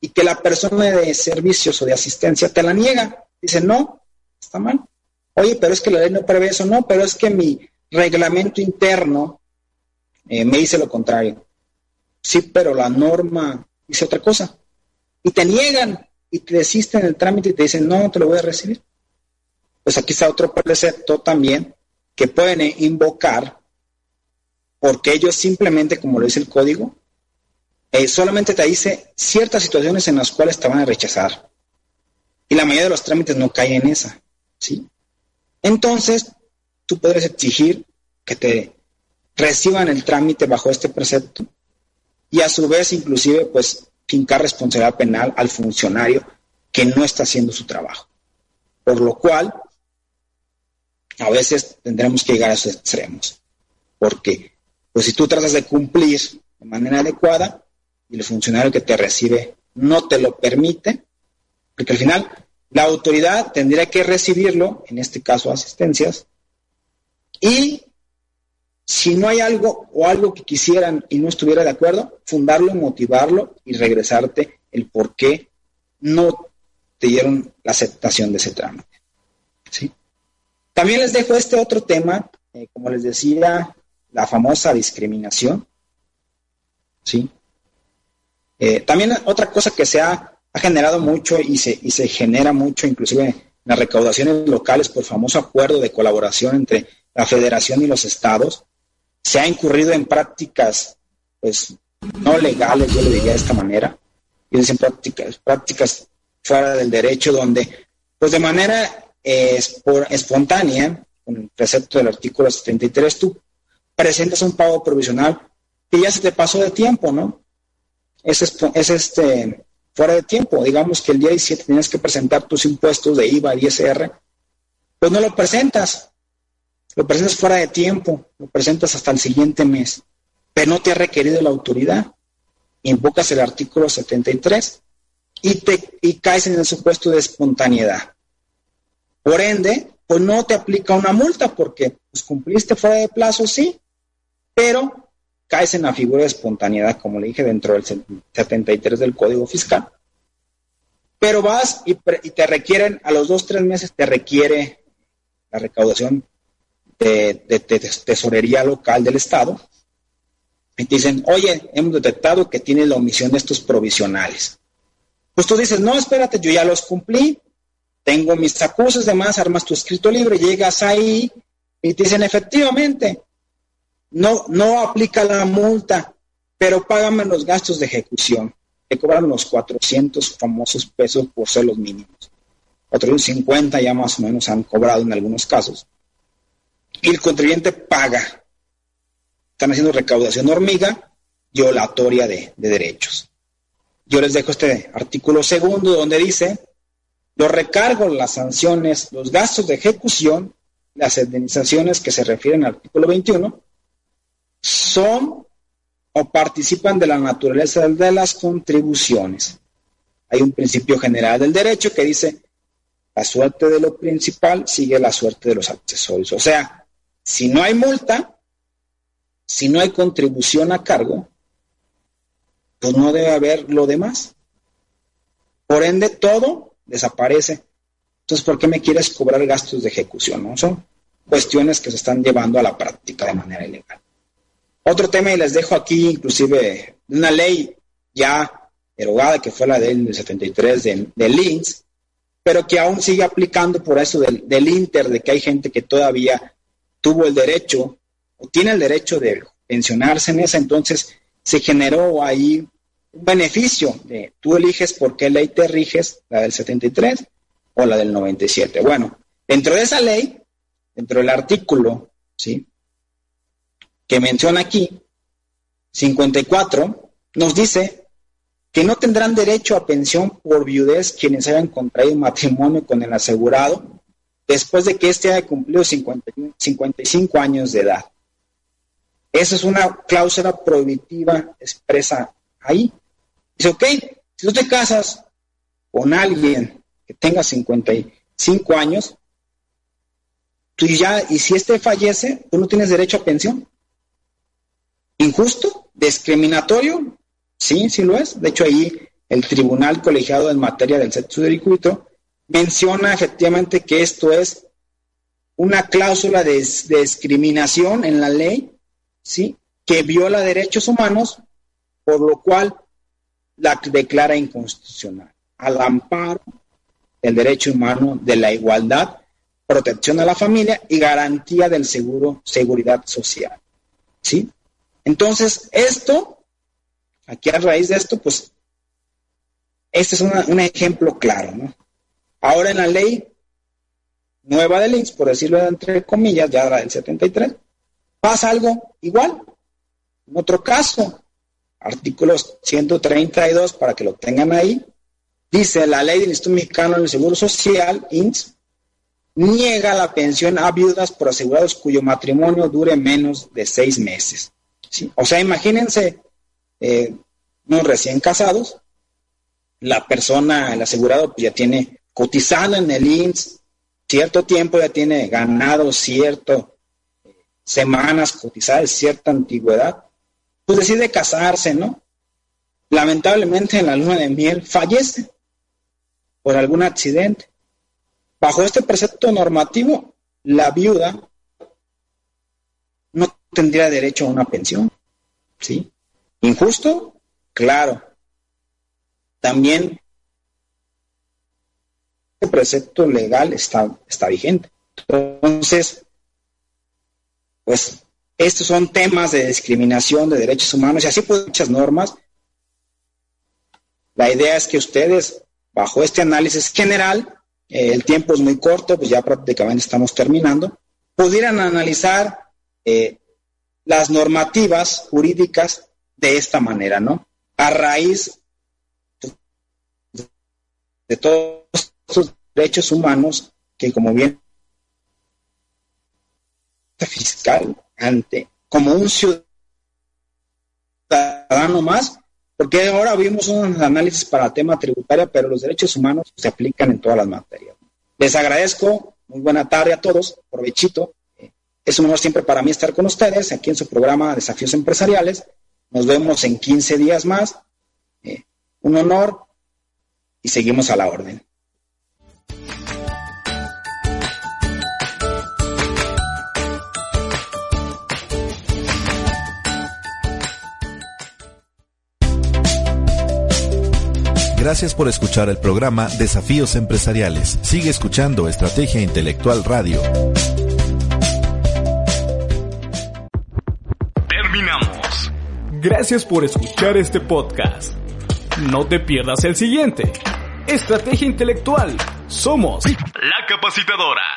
y que la persona de servicios o de asistencia te la niega. Dice, no, está mal. Oye, pero es que la ley no prevé eso. No, pero es que mi reglamento interno eh, me dice lo contrario. Sí, pero la norma dice otra cosa. Y te niegan y te desisten el trámite y te dicen, no, te lo voy a recibir. Pues aquí está otro precepto también que pueden invocar porque ellos simplemente, como lo dice el código, eh, solamente te dice ciertas situaciones en las cuales te van a rechazar. Y la mayoría de los trámites no caen en esa. ¿sí? Entonces, tú puedes exigir que te reciban el trámite bajo este precepto y a su vez, inclusive, pues, fincar responsabilidad penal al funcionario que no está haciendo su trabajo. Por lo cual, a veces tendremos que llegar a esos extremos. Porque, pues, si tú tratas de cumplir de manera adecuada, y el funcionario que te recibe no te lo permite, porque al final la autoridad tendría que recibirlo, en este caso asistencias, y si no hay algo o algo que quisieran y no estuviera de acuerdo, fundarlo, motivarlo y regresarte el por qué no te dieron la aceptación de ese trámite. ¿sí? También les dejo este otro tema, eh, como les decía, la famosa discriminación. ¿sí? Eh, también otra cosa que se ha, generado mucho y se, y se genera mucho, inclusive las recaudaciones locales por famoso acuerdo de colaboración entre la federación y los estados, se ha incurrido en prácticas pues no legales, yo le diría de esta manera, y dicen prácticas, prácticas fuera del derecho donde pues de manera eh, espontánea, con el precepto del artículo 73, tú presentas un pago provisional que ya se te pasó de tiempo, ¿no? Es, es este, fuera de tiempo. Digamos que el día 17 tienes que presentar tus impuestos de IVA y ISR, pues no lo presentas. Lo presentas fuera de tiempo, lo presentas hasta el siguiente mes, pero no te ha requerido la autoridad. Invocas el artículo 73 y, te, y caes en el supuesto de espontaneidad. Por ende, pues no te aplica una multa porque pues, cumpliste fuera de plazo, sí, pero caes en la figura de espontaneidad, como le dije, dentro del 73 del Código Fiscal. Pero vas y, te requieren, a los dos, tres meses te requiere la recaudación de, tesorería local del Estado. Y te dicen, oye, hemos detectado que tienes la omisión de estos provisionales. Pues tú dices, no, espérate, yo ya los cumplí, tengo mis acusos, demás, armas tu escrito libre, llegas ahí y te dicen, efectivamente, no, no aplica la multa, pero págame los gastos de ejecución. Te cobran los 400 famosos pesos por ser los mínimos. 450 ya más o menos han cobrado en algunos casos. Y el contribuyente paga. Están haciendo recaudación hormiga violatoria de, de derechos. Yo les dejo este artículo segundo donde dice, los recargos, las sanciones, los gastos de ejecución, las indemnizaciones que se refieren al artículo 21, son o participan de la naturaleza de las contribuciones. Hay un principio general del derecho que dice, la suerte de lo principal sigue la suerte de los accesorios. O sea, si no hay multa, si no hay contribución a cargo, pues no debe haber lo demás. Por ende, todo desaparece. Entonces, ¿por qué me quieres cobrar gastos de ejecución? No? Son cuestiones que se están llevando a la práctica de manera ilegal. Otro tema, y les dejo aquí inclusive una ley ya erogada, que fue la del 73 del, del INS, pero que aún sigue aplicando por eso del, del Inter, de que hay gente que todavía tuvo el derecho o tiene el derecho de pensionarse en esa, entonces se generó ahí un beneficio de tú eliges por qué ley te riges, la del 73 o la del 97. Bueno, dentro de esa ley, dentro del artículo, ¿sí? que menciona aquí, 54, nos dice que no tendrán derecho a pensión por viudez quienes hayan contraído matrimonio con el asegurado después de que éste haya cumplido 55 años de edad. Esa es una cláusula prohibitiva expresa ahí. Dice, ok, si tú te casas con alguien que tenga 55 años, tú ya, y si éste fallece, tú no tienes derecho a pensión. ¿Injusto? ¿Discriminatorio? Sí, sí lo es. De hecho, ahí el Tribunal Colegiado en materia del sexo circuito menciona efectivamente que esto es una cláusula de, discriminación en la ley, ¿sí? que viola derechos humanos, por lo cual la declara inconstitucional, al amparo del derecho humano de la igualdad, protección a la familia y garantía del seguro, seguridad social. ¿Sí? Entonces, esto, aquí a raíz de esto, pues, este es un ejemplo claro, ¿no? Ahora en la ley nueva de links, por decirlo entre comillas, ya la del 73, pasa algo igual. En otro caso, artículos 132, para que lo tengan ahí, dice la ley del Instituto Mexicano del Seguro Social, INS, niega la pensión a viudas por asegurados cuyo matrimonio dure menos de seis meses. O sea, imagínense eh, unos recién casados, la persona, el asegurado, pues ya tiene cotizando en el INS cierto tiempo, ya tiene ganado cierto eh, semanas cotizadas, cierta antigüedad, pues decide casarse, ¿no? Lamentablemente en la luna de miel fallece por algún accidente. Bajo este precepto normativo, la viuda tendría derecho a una pensión. ¿Sí? ¿Injusto? Claro. También precepto legal está, está vigente. Entonces, pues estos son temas de discriminación de derechos humanos y así pues muchas normas. La idea es que ustedes, bajo este análisis general, eh, el tiempo es muy corto, pues ya prácticamente estamos terminando, pudieran analizar eh, las normativas jurídicas de esta manera, ¿no? A raíz de todos derechos humanos que, como bien fiscal ante como un ciudadano más, porque ahora vimos un análisis para tema tributario, pero los derechos humanos se aplican en todas las materias. Les agradezco, muy buena tarde a todos, provechito. Es un honor siempre para mí estar con ustedes aquí en su programa Desafíos Empresariales. Nos vemos en 15 días más. Eh, un honor y seguimos a la orden. Gracias por escuchar el programa Desafíos Empresariales. Sigue escuchando Estrategia Intelectual Radio. Terminamos. Gracias por escuchar este podcast. No te pierdas el siguiente. Estrategia Intelectual. Somos la capacitadora.